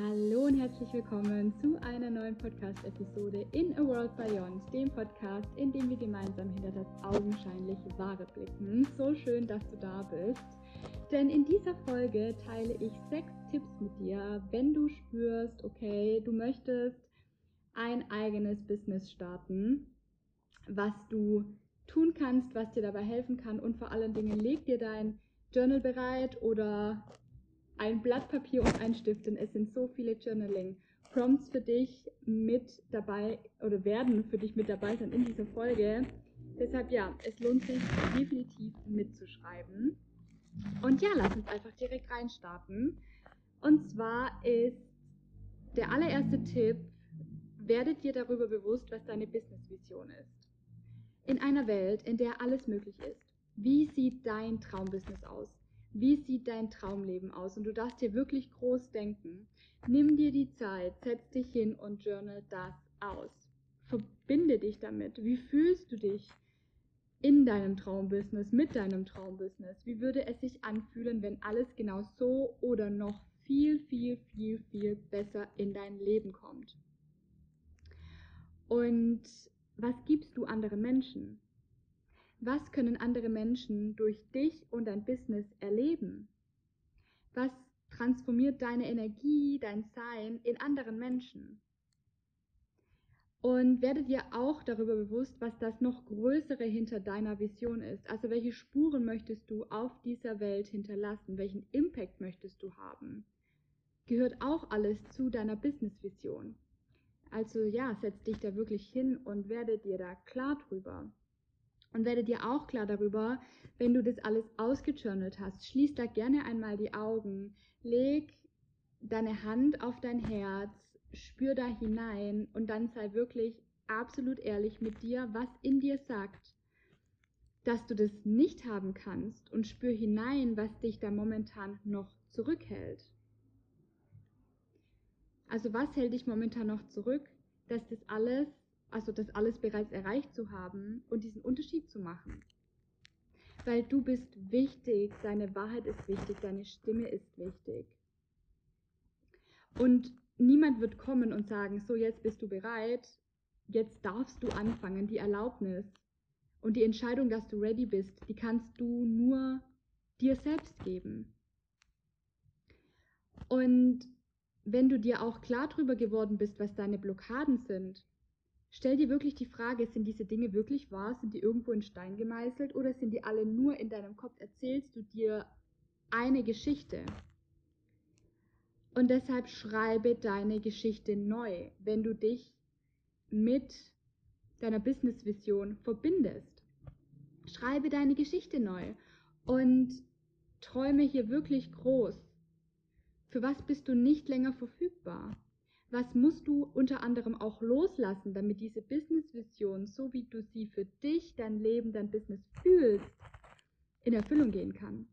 Hallo und herzlich willkommen zu einer neuen Podcast-Episode in A World Beyond, dem Podcast, in dem wir gemeinsam hinter das augenscheinlich Wahre blicken. So schön, dass du da bist. Denn in dieser Folge teile ich sechs Tipps mit dir, wenn du spürst, okay, du möchtest ein eigenes Business starten, was du tun kannst, was dir dabei helfen kann und vor allen Dingen leg dir dein Journal bereit oder ein Blatt Papier und ein Stift, denn es sind so viele Journaling-Prompts für dich mit dabei oder werden für dich mit dabei sein in dieser Folge. Deshalb ja, es lohnt sich definitiv mitzuschreiben. Und ja, lass uns einfach direkt reinstarten. Und zwar ist der allererste Tipp, werde dir darüber bewusst, was deine Business-Vision ist. In einer Welt, in der alles möglich ist, wie sieht dein Traumbusiness aus? Wie sieht dein Traumleben aus? Und du darfst dir wirklich groß denken. Nimm dir die Zeit, setz dich hin und journal das aus. Verbinde dich damit. Wie fühlst du dich in deinem Traumbusiness, mit deinem Traumbusiness? Wie würde es sich anfühlen, wenn alles genau so oder noch viel, viel, viel, viel besser in dein Leben kommt? Und was gibst du anderen Menschen? Was können andere Menschen durch dich und dein Business erleben? Was transformiert deine Energie, dein Sein in anderen Menschen? Und werde dir auch darüber bewusst, was das noch Größere hinter deiner Vision ist. Also welche Spuren möchtest du auf dieser Welt hinterlassen? Welchen Impact möchtest du haben? Gehört auch alles zu deiner Business-Vision. Also ja, setz dich da wirklich hin und werde dir da klar drüber. Und werde dir auch klar darüber, wenn du das alles ausgejournalt hast, schließ da gerne einmal die Augen, leg deine Hand auf dein Herz, spür da hinein. Und dann sei wirklich absolut ehrlich mit dir, was in dir sagt, dass du das nicht haben kannst. Und spür hinein, was dich da momentan noch zurückhält. Also was hält dich momentan noch zurück, dass das alles also das alles bereits erreicht zu haben und diesen Unterschied zu machen. Weil du bist wichtig, deine Wahrheit ist wichtig, deine Stimme ist wichtig. Und niemand wird kommen und sagen, so jetzt bist du bereit, jetzt darfst du anfangen, die Erlaubnis und die Entscheidung, dass du ready bist, die kannst du nur dir selbst geben. Und wenn du dir auch klar darüber geworden bist, was deine Blockaden sind, Stell dir wirklich die Frage, sind diese Dinge wirklich wahr? Sind die irgendwo in Stein gemeißelt oder sind die alle nur in deinem Kopf? Erzählst du dir eine Geschichte? Und deshalb schreibe deine Geschichte neu, wenn du dich mit deiner Business-Vision verbindest. Schreibe deine Geschichte neu und träume hier wirklich groß. Für was bist du nicht länger verfügbar? Was musst du unter anderem auch loslassen, damit diese Business-Vision, so wie du sie für dich, dein Leben, dein Business fühlst, in Erfüllung gehen kann?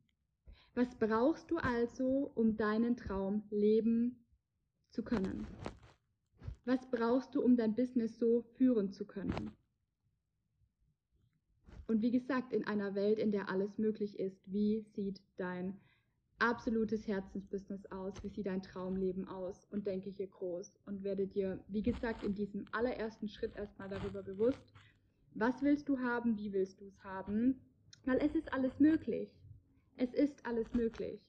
Was brauchst du also, um deinen Traum leben zu können? Was brauchst du, um dein Business so führen zu können? Und wie gesagt, in einer Welt, in der alles möglich ist, wie sieht dein absolutes Herzensbusiness aus? Wie sieht dein Traumleben aus? Und denke hier groß und werde dir, wie gesagt, in diesem allerersten Schritt erstmal darüber bewusst, was willst du haben, wie willst du es haben, weil es ist alles möglich. Es ist alles möglich.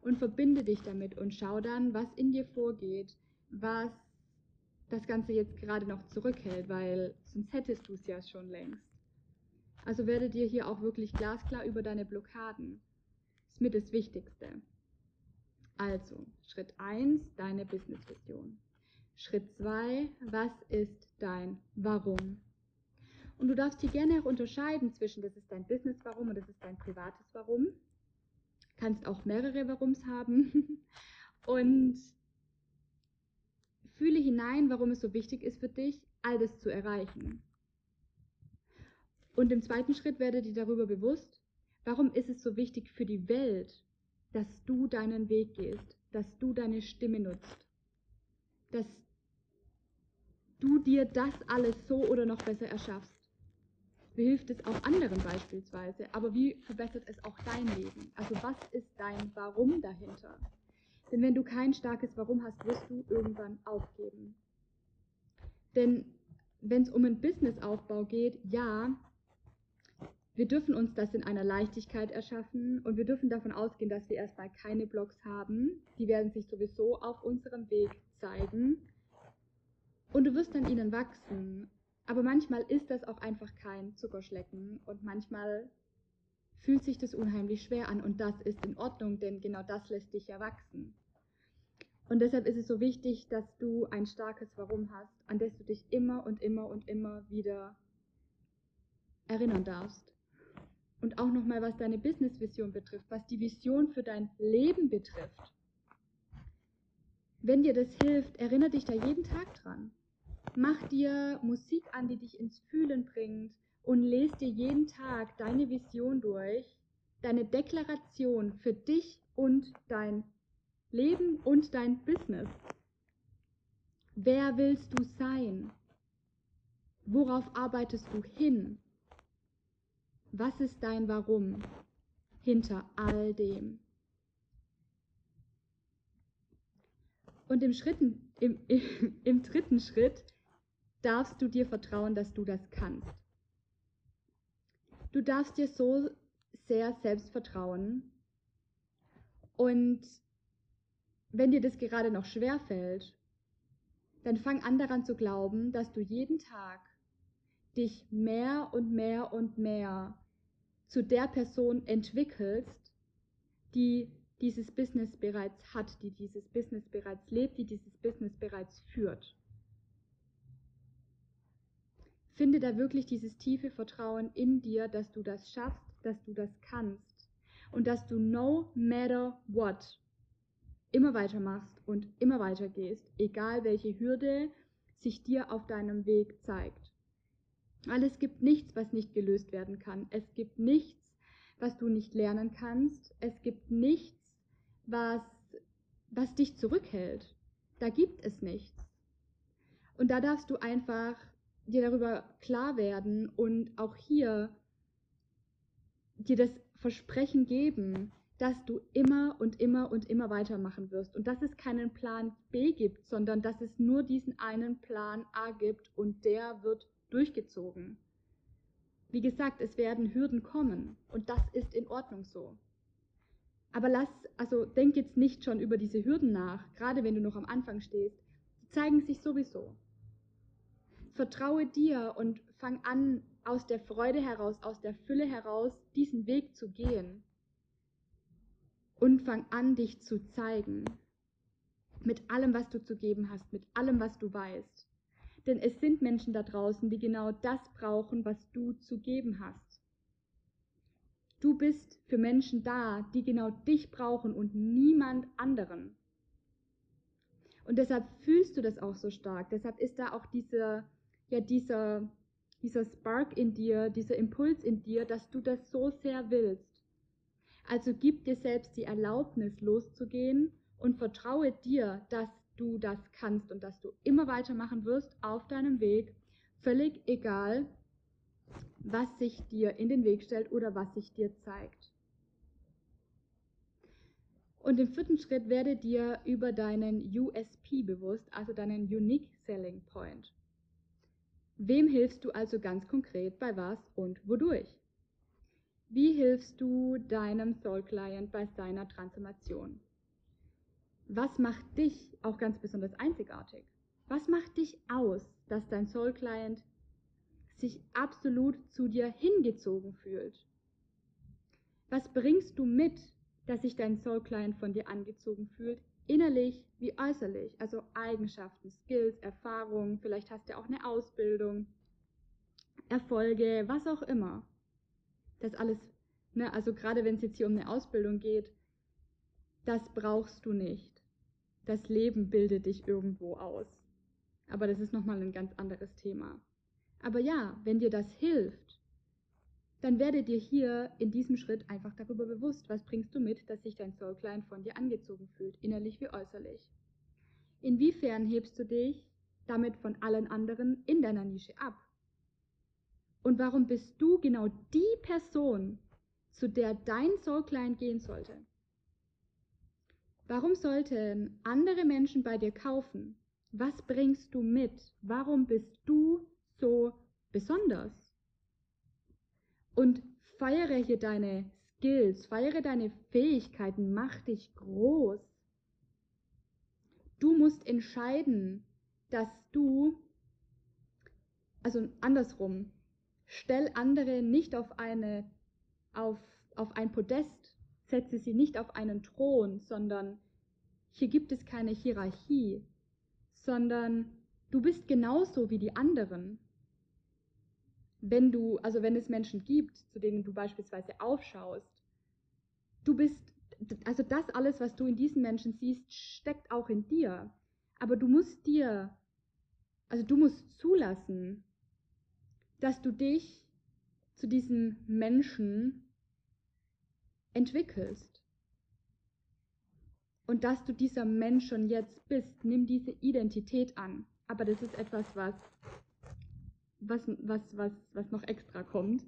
Und verbinde dich damit und schau dann, was in dir vorgeht, was das Ganze jetzt gerade noch zurückhält, weil sonst hättest du es ja schon längst. Also werde dir hier auch wirklich glasklar über deine Blockaden ist mir das Wichtigste. Also, Schritt 1, deine Business-Vision. Schritt 2, was ist dein Warum? Und du darfst hier gerne auch unterscheiden zwischen, das ist dein Business-Warum und das ist dein privates Warum. Kannst auch mehrere Warums haben. Und fühle hinein, warum es so wichtig ist für dich, all das zu erreichen. Und im zweiten Schritt werde dir darüber bewusst, Warum ist es so wichtig für die Welt, dass du deinen Weg gehst, dass du deine Stimme nutzt, dass du dir das alles so oder noch besser erschaffst? Wie hilft es auch anderen beispielsweise? Aber wie verbessert es auch dein Leben? Also was ist dein Warum dahinter? Denn wenn du kein starkes Warum hast, wirst du irgendwann aufgeben. Denn wenn es um einen Businessaufbau geht, ja, wir dürfen uns das in einer Leichtigkeit erschaffen und wir dürfen davon ausgehen, dass wir erstmal keine Blogs haben. Die werden sich sowieso auf unserem Weg zeigen. Und du wirst an ihnen wachsen. Aber manchmal ist das auch einfach kein Zuckerschlecken und manchmal fühlt sich das unheimlich schwer an und das ist in Ordnung, denn genau das lässt dich ja wachsen. Und deshalb ist es so wichtig, dass du ein starkes Warum hast, an das du dich immer und immer und immer wieder erinnern darfst. Und auch nochmal, was deine Business-Vision betrifft, was die Vision für dein Leben betrifft. Wenn dir das hilft, erinnere dich da jeden Tag dran. Mach dir Musik an, die dich ins Fühlen bringt und lese dir jeden Tag deine Vision durch, deine Deklaration für dich und dein Leben und dein Business. Wer willst du sein? Worauf arbeitest du hin? Was ist dein Warum hinter all dem? Und im, Schritten, im, im, im dritten Schritt darfst du dir vertrauen, dass du das kannst. Du darfst dir so sehr selbst vertrauen. Und wenn dir das gerade noch schwer fällt, dann fang an daran zu glauben, dass du jeden Tag dich mehr und mehr und mehr zu der Person entwickelst, die dieses Business bereits hat, die dieses Business bereits lebt, die dieses Business bereits führt. Finde da wirklich dieses tiefe Vertrauen in dir, dass du das schaffst, dass du das kannst und dass du no matter what immer weitermachst und immer weiter gehst, egal welche Hürde sich dir auf deinem Weg zeigt. Weil es gibt nichts, was nicht gelöst werden kann. Es gibt nichts, was du nicht lernen kannst. Es gibt nichts, was, was dich zurückhält. Da gibt es nichts. Und da darfst du einfach dir darüber klar werden und auch hier dir das Versprechen geben, dass du immer und immer und immer weitermachen wirst und dass es keinen Plan B gibt, sondern dass es nur diesen einen Plan A gibt und der wird durchgezogen. Wie gesagt, es werden Hürden kommen und das ist in Ordnung so. Aber lass, also denk jetzt nicht schon über diese Hürden nach, gerade wenn du noch am Anfang stehst. Sie zeigen sich sowieso. Vertraue dir und fang an, aus der Freude heraus, aus der Fülle heraus, diesen Weg zu gehen. Und fang an, dich zu zeigen. Mit allem, was du zu geben hast, mit allem, was du weißt. Denn es sind Menschen da draußen, die genau das brauchen, was du zu geben hast. Du bist für Menschen da, die genau dich brauchen und niemand anderen. Und deshalb fühlst du das auch so stark. Deshalb ist da auch dieser, ja dieser, dieser Spark in dir, dieser Impuls in dir, dass du das so sehr willst. Also gib dir selbst die Erlaubnis loszugehen und vertraue dir, dass du das kannst und dass du immer weitermachen wirst auf deinem Weg, völlig egal, was sich dir in den Weg stellt oder was sich dir zeigt. Und im vierten Schritt werde dir über deinen USP bewusst, also deinen Unique Selling Point. Wem hilfst du also ganz konkret bei was und wodurch? Wie hilfst du deinem Soul Client bei seiner Transformation? Was macht dich auch ganz besonders einzigartig? Was macht dich aus, dass dein Soul Client sich absolut zu dir hingezogen fühlt? Was bringst du mit, dass sich dein Soul Client von dir angezogen fühlt, innerlich wie äußerlich, also Eigenschaften, Skills, Erfahrungen, vielleicht hast du auch eine Ausbildung, Erfolge, was auch immer. Das alles, ne, also gerade wenn es jetzt hier um eine Ausbildung geht, das brauchst du nicht. Das Leben bildet dich irgendwo aus. Aber das ist nochmal ein ganz anderes Thema. Aber ja, wenn dir das hilft, dann werde dir hier in diesem Schritt einfach darüber bewusst, was bringst du mit, dass sich dein Soul von dir angezogen fühlt, innerlich wie äußerlich. Inwiefern hebst du dich damit von allen anderen in deiner Nische ab? Und warum bist du genau die Person, zu der dein Soul gehen sollte? Warum sollten andere Menschen bei dir kaufen? Was bringst du mit? Warum bist du so besonders? Und feiere hier deine Skills, feiere deine Fähigkeiten, mach dich groß. Du musst entscheiden, dass du, also andersrum, stell andere nicht auf eine, auf, auf ein Podest, setze sie nicht auf einen Thron, sondern hier gibt es keine Hierarchie, sondern du bist genauso wie die anderen wenn du, also wenn es Menschen gibt, zu denen du beispielsweise aufschaust, du bist, also das alles, was du in diesen Menschen siehst, steckt auch in dir. Aber du musst dir, also du musst zulassen, dass du dich zu diesem Menschen entwickelst. Und dass du dieser Mensch schon jetzt bist. Nimm diese Identität an. Aber das ist etwas, was was, was, was, was noch extra kommt.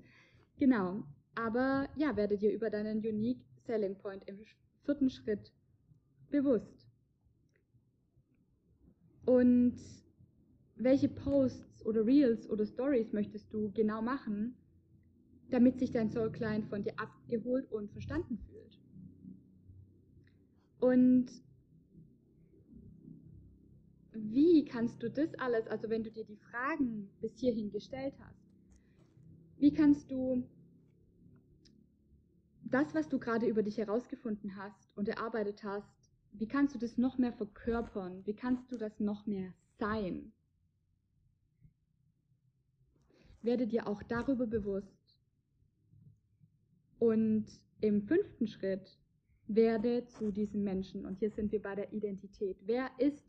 Genau. Aber ja, werde dir über deinen Unique Selling Point im vierten Schritt bewusst. Und welche Posts oder Reels oder Stories möchtest du genau machen, damit sich dein Soul Client von dir abgeholt und verstanden fühlt? Und wie kannst du das alles, also wenn du dir die Fragen bis hierhin gestellt hast, wie kannst du das, was du gerade über dich herausgefunden hast und erarbeitet hast, wie kannst du das noch mehr verkörpern? Wie kannst du das noch mehr sein? Werde dir auch darüber bewusst. Und im fünften Schritt werde zu diesem Menschen. Und hier sind wir bei der Identität. Wer ist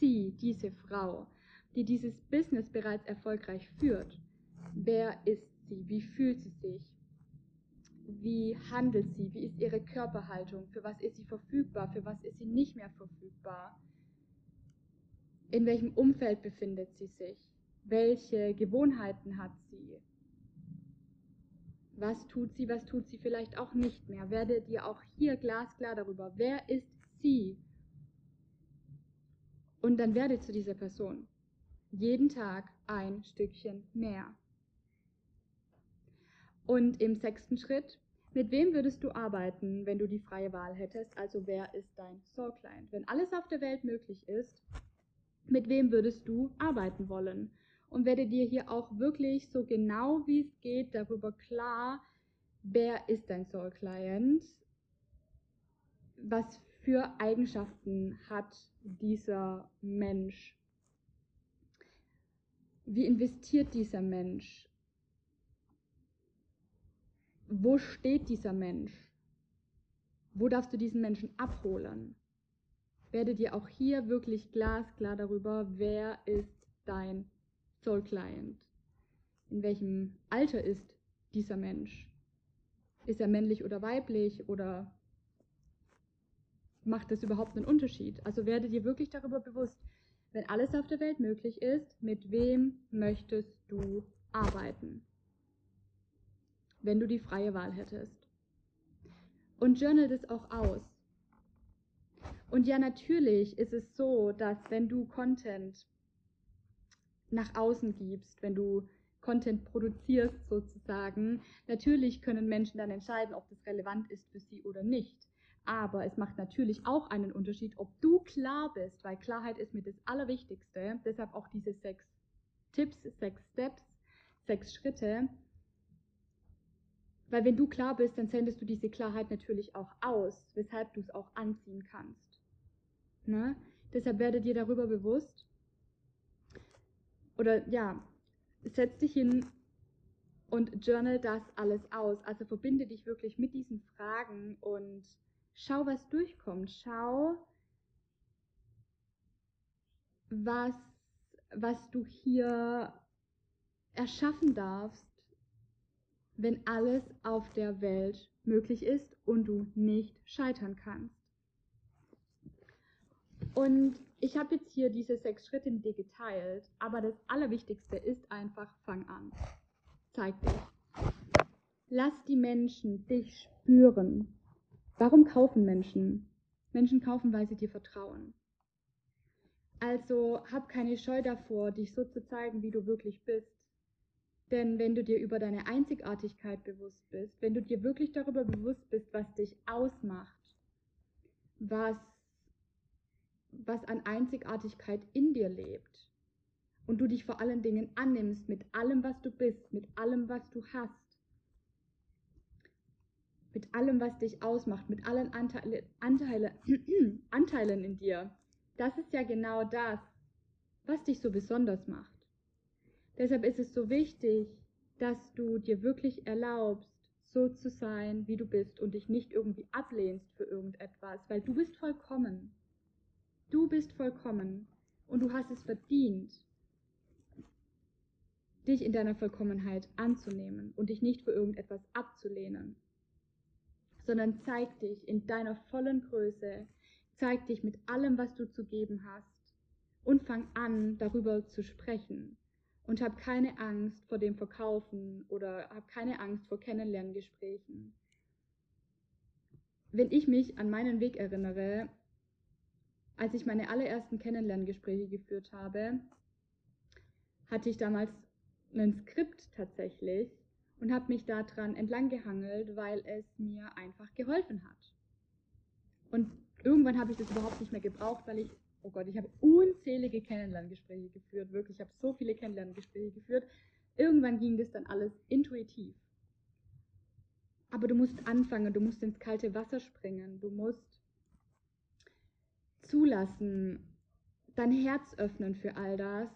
sie, diese Frau, die dieses Business bereits erfolgreich führt? Wer ist sie? Wie fühlt sie sich? Wie handelt sie? Wie ist ihre Körperhaltung? Für was ist sie verfügbar? Für was ist sie nicht mehr verfügbar? In welchem Umfeld befindet sie sich? Welche Gewohnheiten hat sie? Was tut sie, was tut sie vielleicht auch nicht mehr? Werde dir auch hier glasklar darüber, wer ist sie? Und dann werde zu dieser Person. Jeden Tag ein Stückchen mehr. Und im sechsten Schritt, mit wem würdest du arbeiten, wenn du die freie Wahl hättest? Also wer ist dein Soul Client? Wenn alles auf der Welt möglich ist, mit wem würdest du arbeiten wollen? Und werde dir hier auch wirklich so genau wie es geht darüber klar, wer ist dein Soul Client? Was für Eigenschaften hat dieser Mensch? Wie investiert dieser Mensch? Wo steht dieser Mensch? Wo darfst du diesen Menschen abholen? Werde dir auch hier wirklich glasklar darüber, wer ist dein Soul Client? In welchem Alter ist dieser Mensch? Ist er männlich oder weiblich oder macht das überhaupt einen Unterschied? Also werde dir wirklich darüber bewusst, wenn alles auf der Welt möglich ist, mit wem möchtest du arbeiten? Wenn du die freie Wahl hättest. Und journal das auch aus. Und ja, natürlich ist es so, dass wenn du Content nach außen gibst, wenn du Content produzierst sozusagen, natürlich können Menschen dann entscheiden, ob das relevant ist für sie oder nicht. Aber es macht natürlich auch einen Unterschied, ob du klar bist, weil Klarheit ist mir das Allerwichtigste. Deshalb auch diese sechs Tipps, sechs Steps, sechs Schritte. Weil wenn du klar bist, dann sendest du diese Klarheit natürlich auch aus, weshalb du es auch anziehen kannst. Ne? Deshalb werde dir darüber bewusst. Oder ja, setz dich hin und journal das alles aus. Also verbinde dich wirklich mit diesen Fragen und Schau, was durchkommt. Schau, was, was du hier erschaffen darfst, wenn alles auf der Welt möglich ist und du nicht scheitern kannst. Und ich habe jetzt hier diese sechs Schritte mit dir geteilt, aber das Allerwichtigste ist einfach, fang an. Zeig dich. Lass die Menschen dich spüren. Warum kaufen Menschen? Menschen kaufen, weil sie dir vertrauen. Also hab keine Scheu davor, dich so zu zeigen, wie du wirklich bist. Denn wenn du dir über deine Einzigartigkeit bewusst bist, wenn du dir wirklich darüber bewusst bist, was dich ausmacht, was, was an Einzigartigkeit in dir lebt, und du dich vor allen Dingen annimmst mit allem, was du bist, mit allem, was du hast, mit allem, was dich ausmacht, mit allen Anteile, Anteile, Anteilen in dir, das ist ja genau das, was dich so besonders macht. Deshalb ist es so wichtig, dass du dir wirklich erlaubst, so zu sein, wie du bist und dich nicht irgendwie ablehnst für irgendetwas, weil du bist vollkommen. Du bist vollkommen und du hast es verdient, dich in deiner Vollkommenheit anzunehmen und dich nicht für irgendetwas abzulehnen, sondern zeig dich in deiner vollen Größe, zeig dich mit allem, was du zu geben hast und fang an, darüber zu sprechen und hab keine Angst vor dem Verkaufen oder hab keine Angst vor Kennenlerngesprächen. Wenn ich mich an meinen Weg erinnere, als ich meine allerersten Kennenlerngespräche geführt habe, hatte ich damals ein Skript tatsächlich und habe mich daran entlang gehangelt, weil es mir einfach geholfen hat. Und irgendwann habe ich das überhaupt nicht mehr gebraucht, weil ich, oh Gott, ich habe unzählige Kennenlerngespräche geführt, wirklich, ich habe so viele Kennenlerngespräche geführt. Irgendwann ging das dann alles intuitiv. Aber du musst anfangen, du musst ins kalte Wasser springen, du musst zulassen, dein Herz öffnen für all das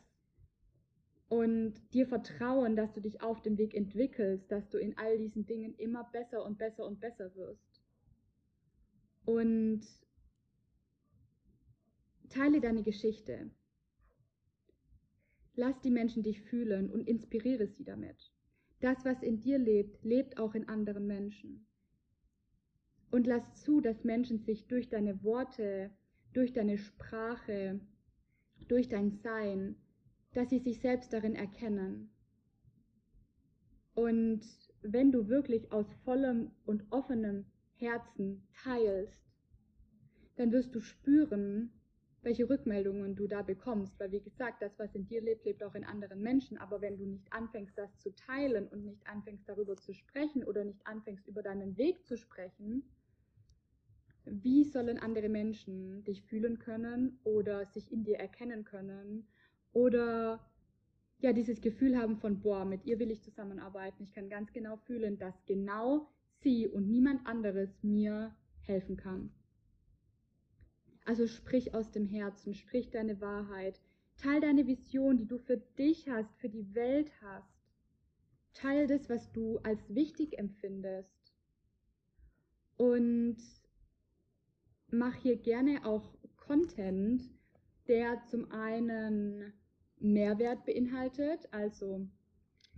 und dir vertrauen, dass du dich auf dem Weg entwickelst, dass du in all diesen Dingen immer besser und besser und besser wirst. Und teile deine Geschichte. Lass die Menschen dich fühlen und inspiriere sie damit. Das, was in dir lebt, lebt auch in anderen Menschen. Und lass zu, dass Menschen sich durch deine Worte, durch deine Sprache, durch dein Sein dass sie sich selbst darin erkennen. Und wenn du wirklich aus vollem und offenem Herzen teilst, dann wirst du spüren, welche Rückmeldungen du da bekommst. Weil wie gesagt, das, was in dir lebt, lebt auch in anderen Menschen. Aber wenn du nicht anfängst, das zu teilen und nicht anfängst, darüber zu sprechen oder nicht anfängst, über deinen Weg zu sprechen, wie sollen andere Menschen dich fühlen können oder sich in dir erkennen können oder ja, dieses Gefühl haben von, boah, mit ihr will ich zusammenarbeiten. Ich kann ganz genau fühlen, dass genau sie und niemand anderes mir helfen kann. Also sprich aus dem Herzen, sprich deine Wahrheit, teil deine Vision, die du für dich hast, für die Welt hast. Teil das, was du als wichtig empfindest. Und mach hier gerne auch Content, der zum einen Mehrwert beinhaltet. Also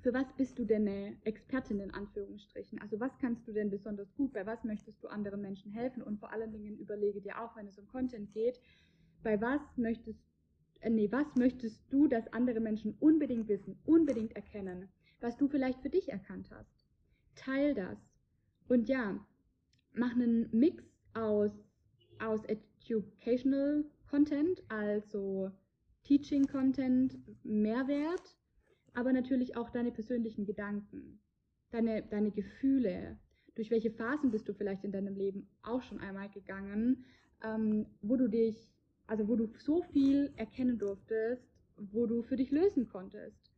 für was bist du denn eine Expertin in Anführungsstrichen? Also was kannst du denn besonders gut? Bei was möchtest du anderen Menschen helfen? Und vor allen Dingen überlege dir auch, wenn es um Content geht, bei was möchtest äh, nee, was möchtest du, dass andere Menschen unbedingt wissen, unbedingt erkennen, was du vielleicht für dich erkannt hast? Teil das. Und ja, mach einen Mix aus, aus Educational Content, also Teaching Content, Mehrwert, aber natürlich auch deine persönlichen Gedanken, deine, deine Gefühle. Durch welche Phasen bist du vielleicht in deinem Leben auch schon einmal gegangen, ähm, wo du dich, also wo du so viel erkennen durftest, wo du für dich lösen konntest.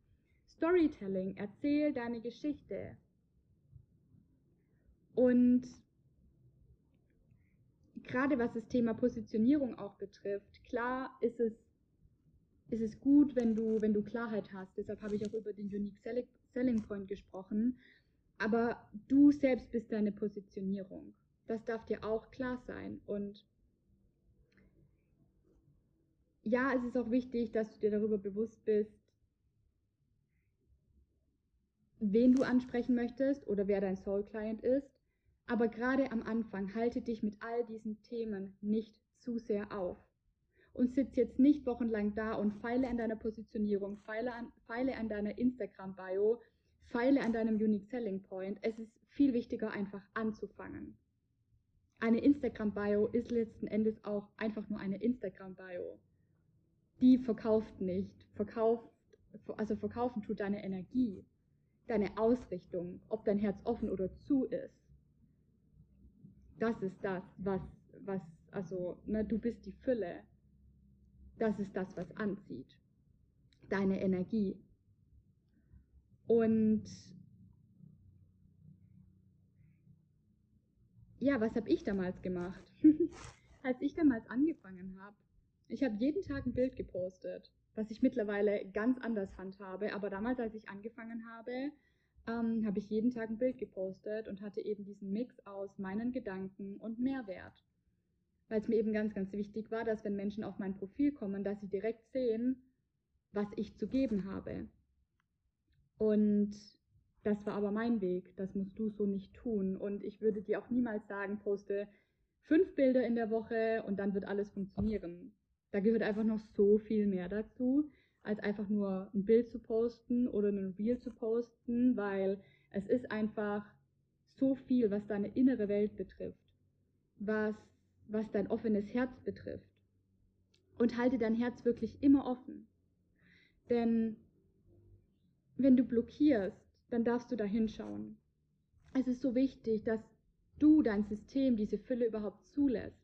Storytelling, erzähl deine Geschichte. Und gerade was das Thema Positionierung auch betrifft, klar ist es ist es gut, wenn du, wenn du Klarheit hast. Deshalb habe ich auch über den Unique Selling Point gesprochen. Aber du selbst bist deine Positionierung. Das darf dir auch klar sein. Und ja, es ist auch wichtig, dass du dir darüber bewusst bist, wen du ansprechen möchtest oder wer dein Soul Client ist. Aber gerade am Anfang halte dich mit all diesen Themen nicht zu sehr auf und sitz jetzt nicht wochenlang da und feile an deiner Positionierung, feile an, feile an deiner Instagram-Bio, feile an deinem Unique Selling Point. Es ist viel wichtiger, einfach anzufangen. eine Instagram-Bio ist letzten Endes auch einfach nur eine Instagram-Bio. Die verkauft nicht. Verkauft, also verkaufen tut deine Energie, deine Ausrichtung, ob dein Herz offen oder zu ist. Das ist das, was, was, also, ne, du bist die Fülle. Das ist das, was anzieht. Deine Energie. Und ja, was habe ich damals gemacht? Als ich damals angefangen habe, ich habe jeden Tag ein Bild gepostet, was ich mittlerweile ganz anders handhabe. Aber damals, als ich angefangen habe, ähm, habe ich jeden Tag ein Bild gepostet und hatte eben diesen Mix aus meinen Gedanken und Mehrwert. Weil es mir eben ganz, ganz wichtig war, dass wenn Menschen auf mein Profil kommen, dass sie direkt sehen, was ich zu geben habe. Und das war aber mein Weg, das musst du so nicht tun. Und ich würde dir auch niemals sagen, poste fünf Bilder in der Woche und dann wird alles funktionieren. Da gehört einfach noch so viel mehr dazu, als einfach nur ein Bild zu posten oder ein Reel zu posten, weil es ist einfach so viel, was deine innere Welt betrifft, was, was dein offenes Herz betrifft. Und halte dein Herz wirklich immer offen. Denn wenn du blockierst, dann darfst du da hinschauen. Es ist so wichtig, dass du, dein System, diese Fülle überhaupt zulässt.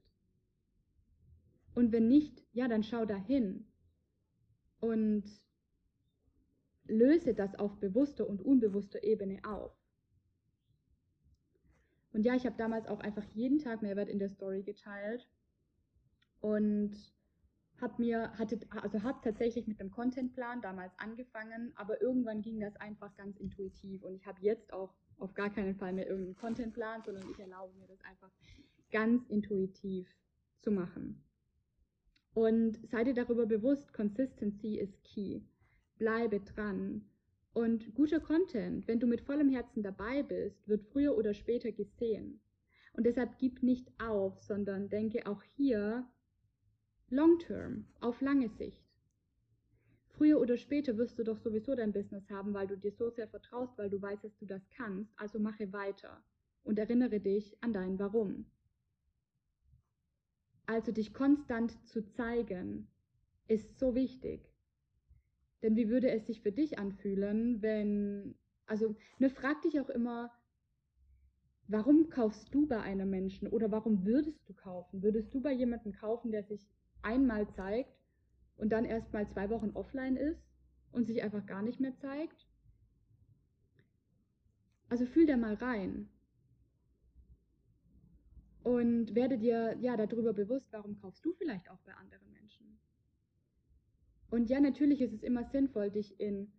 Und wenn nicht, ja, dann schau dahin und löse das auf bewusster und unbewusster Ebene auf. Und ja, ich habe damals auch einfach jeden Tag Mehrwert in der Story geteilt und habe mir, hatte, also habe tatsächlich mit einem Contentplan damals angefangen, aber irgendwann ging das einfach ganz intuitiv und ich habe jetzt auch auf gar keinen Fall mehr irgendeinen Contentplan, sondern ich erlaube mir das einfach ganz intuitiv zu machen. Und sei dir darüber bewusst, Consistency ist key. Bleibe dran. Und guter Content, wenn du mit vollem Herzen dabei bist, wird früher oder später gesehen. Und deshalb gib nicht auf, sondern denke auch hier Long term, auf lange Sicht. Früher oder später wirst du doch sowieso dein Business haben, weil du dir so sehr vertraust, weil du weißt, dass du das kannst. Also mache weiter und erinnere dich an dein Warum. Also dich konstant zu zeigen, ist so wichtig. Denn wie würde es sich für dich anfühlen, wenn, also, ne, frag dich auch immer, warum kaufst du bei einem Menschen oder warum würdest du kaufen? Würdest du bei jemandem kaufen, der sich einmal zeigt und dann erst mal zwei Wochen offline ist und sich einfach gar nicht mehr zeigt. Also fühl da mal rein und werde dir ja darüber bewusst, warum kaufst du vielleicht auch bei anderen Menschen. Und ja, natürlich ist es immer sinnvoll, dich in,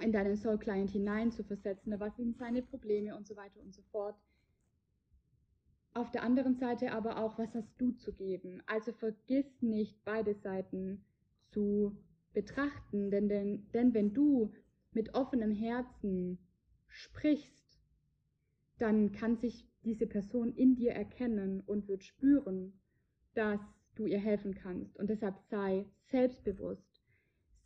in deinen Soul Client hineinzuversetzen, was sind seine Probleme und so weiter und so fort. Auf der anderen Seite aber auch, was hast du zu geben? Also vergiss nicht, beide Seiten zu betrachten, denn, denn, denn wenn du mit offenem Herzen sprichst, dann kann sich diese Person in dir erkennen und wird spüren, dass du ihr helfen kannst. Und deshalb sei selbstbewusst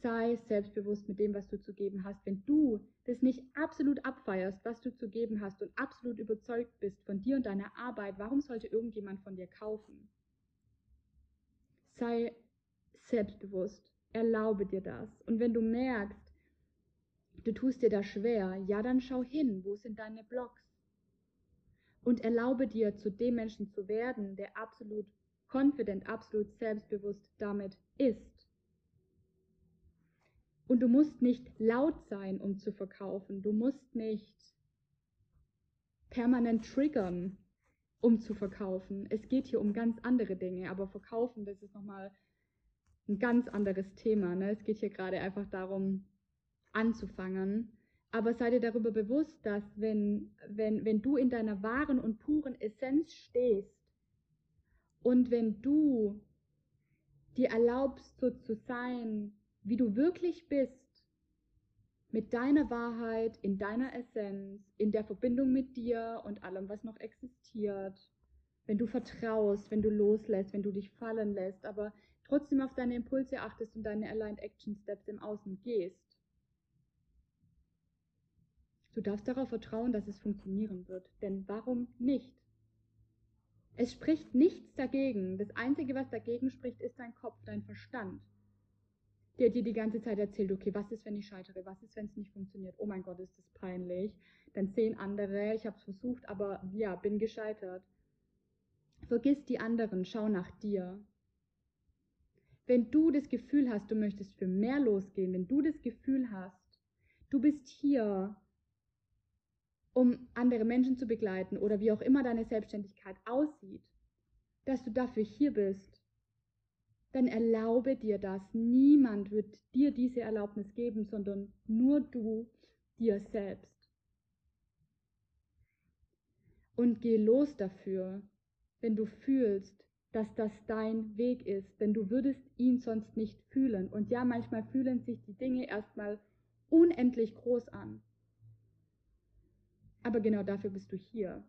sei selbstbewusst mit dem, was du zu geben hast. Wenn du das nicht absolut abfeierst, was du zu geben hast und absolut überzeugt bist von dir und deiner Arbeit, warum sollte irgendjemand von dir kaufen? Sei selbstbewusst, erlaube dir das. Und wenn du merkst, du tust dir das schwer, ja, dann schau hin, wo sind deine Blogs? Und erlaube dir, zu dem Menschen zu werden, der absolut confident, absolut selbstbewusst damit ist. Und du musst nicht laut sein, um zu verkaufen. Du musst nicht permanent triggern, um zu verkaufen. Es geht hier um ganz andere Dinge, aber verkaufen, das ist nochmal ein ganz anderes Thema. Ne? Es geht hier gerade einfach darum, anzufangen. Aber sei dir darüber bewusst, dass wenn, wenn, wenn du in deiner wahren und puren Essenz stehst und wenn du dir erlaubst, so zu sein, wie du wirklich bist, mit deiner Wahrheit, in deiner Essenz, in der Verbindung mit dir und allem, was noch existiert, wenn du vertraust, wenn du loslässt, wenn du dich fallen lässt, aber trotzdem auf deine Impulse achtest und deine Aligned Action Steps im Außen gehst. Du darfst darauf vertrauen, dass es funktionieren wird, denn warum nicht? Es spricht nichts dagegen. Das Einzige, was dagegen spricht, ist dein Kopf, dein Verstand, der dir die ganze Zeit erzählt, okay, was ist, wenn ich scheitere? Was ist, wenn es nicht funktioniert? Oh mein Gott, ist das peinlich. Dann sehen andere, ich habe es versucht, aber ja, bin gescheitert. Vergiss die anderen, schau nach dir. Wenn du das Gefühl hast, du möchtest für mehr losgehen, wenn du das Gefühl hast, du bist hier, um andere Menschen zu begleiten oder wie auch immer deine Selbstständigkeit aussieht, dass du dafür hier bist, dann erlaube dir das. Niemand wird dir diese Erlaubnis geben, sondern nur du dir selbst. Und geh los dafür, wenn du fühlst, dass das dein Weg ist, denn du würdest ihn sonst nicht fühlen. Und ja, manchmal fühlen sich die Dinge erstmal unendlich groß an. Aber genau dafür bist du hier.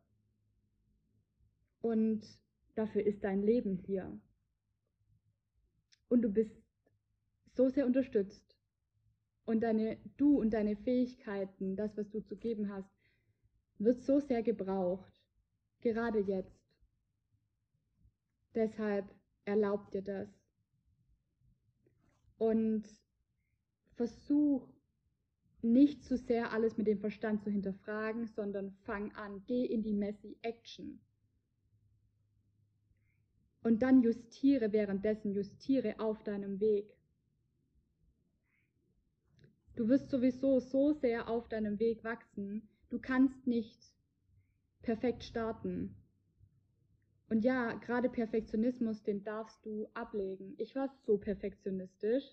Und dafür ist dein Leben hier. Und du bist so sehr unterstützt. Und deine, du und deine Fähigkeiten, das, was du zu geben hast, wird so sehr gebraucht. Gerade jetzt. Deshalb erlaubt dir das. Und versuch nicht zu sehr alles mit dem Verstand zu hinterfragen, sondern fang an, geh in die messy Action. Und dann justiere währenddessen, justiere auf deinem Weg. Du wirst sowieso so sehr auf deinem Weg wachsen, du kannst nicht perfekt starten. Und ja, gerade Perfektionismus, den darfst du ablegen. Ich war so perfektionistisch.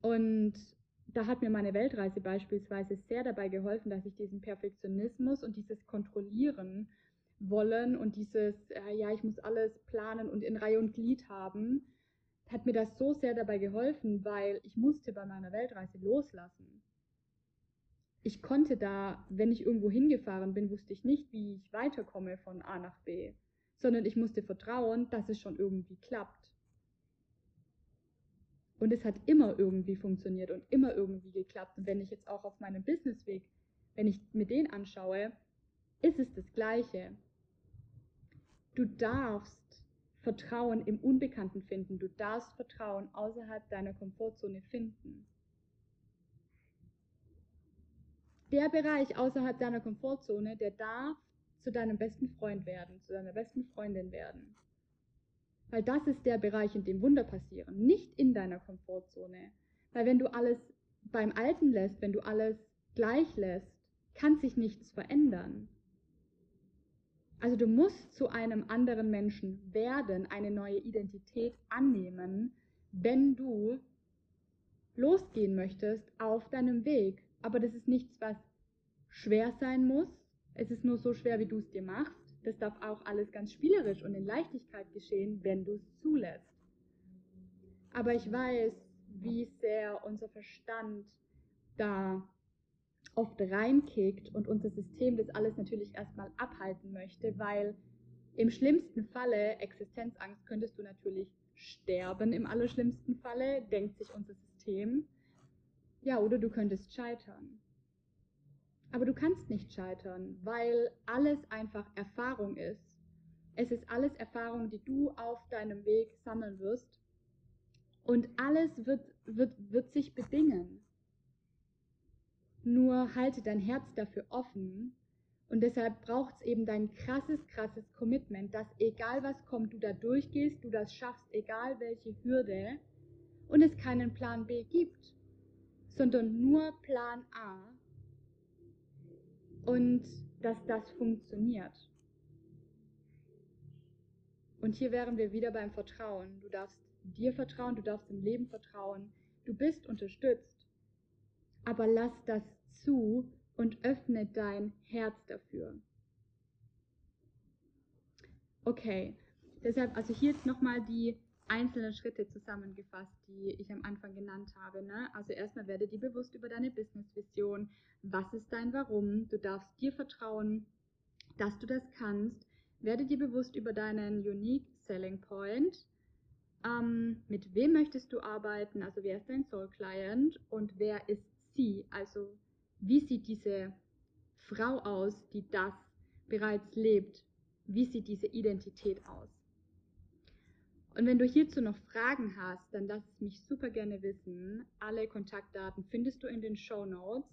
Und da hat mir meine Weltreise beispielsweise sehr dabei geholfen, dass ich diesen Perfektionismus und dieses Kontrollieren wollen und dieses, äh, ja, ich muss alles planen und in Reihe und Glied haben, hat mir das so sehr dabei geholfen, weil ich musste bei meiner Weltreise loslassen. Ich konnte da, wenn ich irgendwo hingefahren bin, wusste ich nicht, wie ich weiterkomme von A nach B, sondern ich musste vertrauen, dass es schon irgendwie klappt. Und es hat immer irgendwie funktioniert und immer irgendwie geklappt. Und wenn ich jetzt auch auf meinem Businessweg, wenn ich mir den anschaue, ist es das Gleiche. Du darfst Vertrauen im Unbekannten finden. Du darfst Vertrauen außerhalb deiner Komfortzone finden. Der Bereich außerhalb deiner Komfortzone, der darf zu deinem besten Freund werden, zu deiner besten Freundin werden. Weil das ist der Bereich, in dem Wunder passieren, nicht in deiner Komfortzone. Weil wenn du alles beim Alten lässt, wenn du alles gleich lässt, kann sich nichts verändern. Also du musst zu einem anderen Menschen werden, eine neue Identität annehmen, wenn du losgehen möchtest auf deinem Weg. Aber das ist nichts, was schwer sein muss. Es ist nur so schwer, wie du es dir machst. Das darf auch alles ganz spielerisch und in Leichtigkeit geschehen, wenn du es zulässt. Aber ich weiß, wie sehr unser Verstand da oft reinkickt und unser System das alles natürlich erstmal abhalten möchte, weil im schlimmsten Falle Existenzangst könntest du natürlich sterben im allerschlimmsten Falle, denkt sich unser System. Ja, oder du könntest scheitern. Aber du kannst nicht scheitern, weil alles einfach Erfahrung ist. Es ist alles Erfahrung, die du auf deinem Weg sammeln wirst. Und alles wird, wird, wird sich bedingen. Nur halte dein Herz dafür offen. Und deshalb braucht es eben dein krasses, krasses Commitment, dass egal was kommt, du da durchgehst, du das schaffst, egal welche Hürde. Und es keinen Plan B gibt, sondern nur Plan A und dass das funktioniert. Und hier wären wir wieder beim Vertrauen. Du darfst dir vertrauen, du darfst im Leben vertrauen. Du bist unterstützt. Aber lass das zu und öffne dein Herz dafür. Okay, deshalb, also hier jetzt nochmal die einzelnen Schritte zusammengefasst, die ich am Anfang genannt habe. Ne? Also erstmal werde dir bewusst über deine Business-Vision. Was ist dein Warum? Du darfst dir vertrauen, dass du das kannst. Werde dir bewusst über deinen Unique Selling Point. Ähm, mit wem möchtest du arbeiten? Also wer ist dein Soul Client und wer ist sie? Also wie sieht diese Frau aus, die das bereits lebt, wie sieht diese Identität aus? Und wenn du hierzu noch Fragen hast, dann lass es mich super gerne wissen. Alle Kontaktdaten findest du in den Show Notes.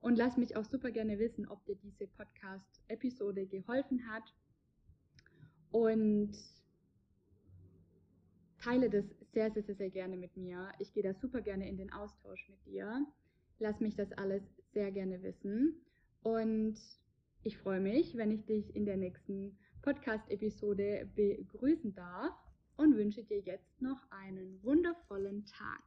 Und lass mich auch super gerne wissen, ob dir diese Podcast-Episode geholfen hat. Und teile das sehr, sehr, sehr, sehr gerne mit mir. Ich gehe da super gerne in den Austausch mit dir. Lass mich das alles sehr gerne wissen. Und ich freue mich, wenn ich dich in der nächsten Podcast-Episode begrüßen darf und wünsche dir jetzt noch einen wundervollen Tag.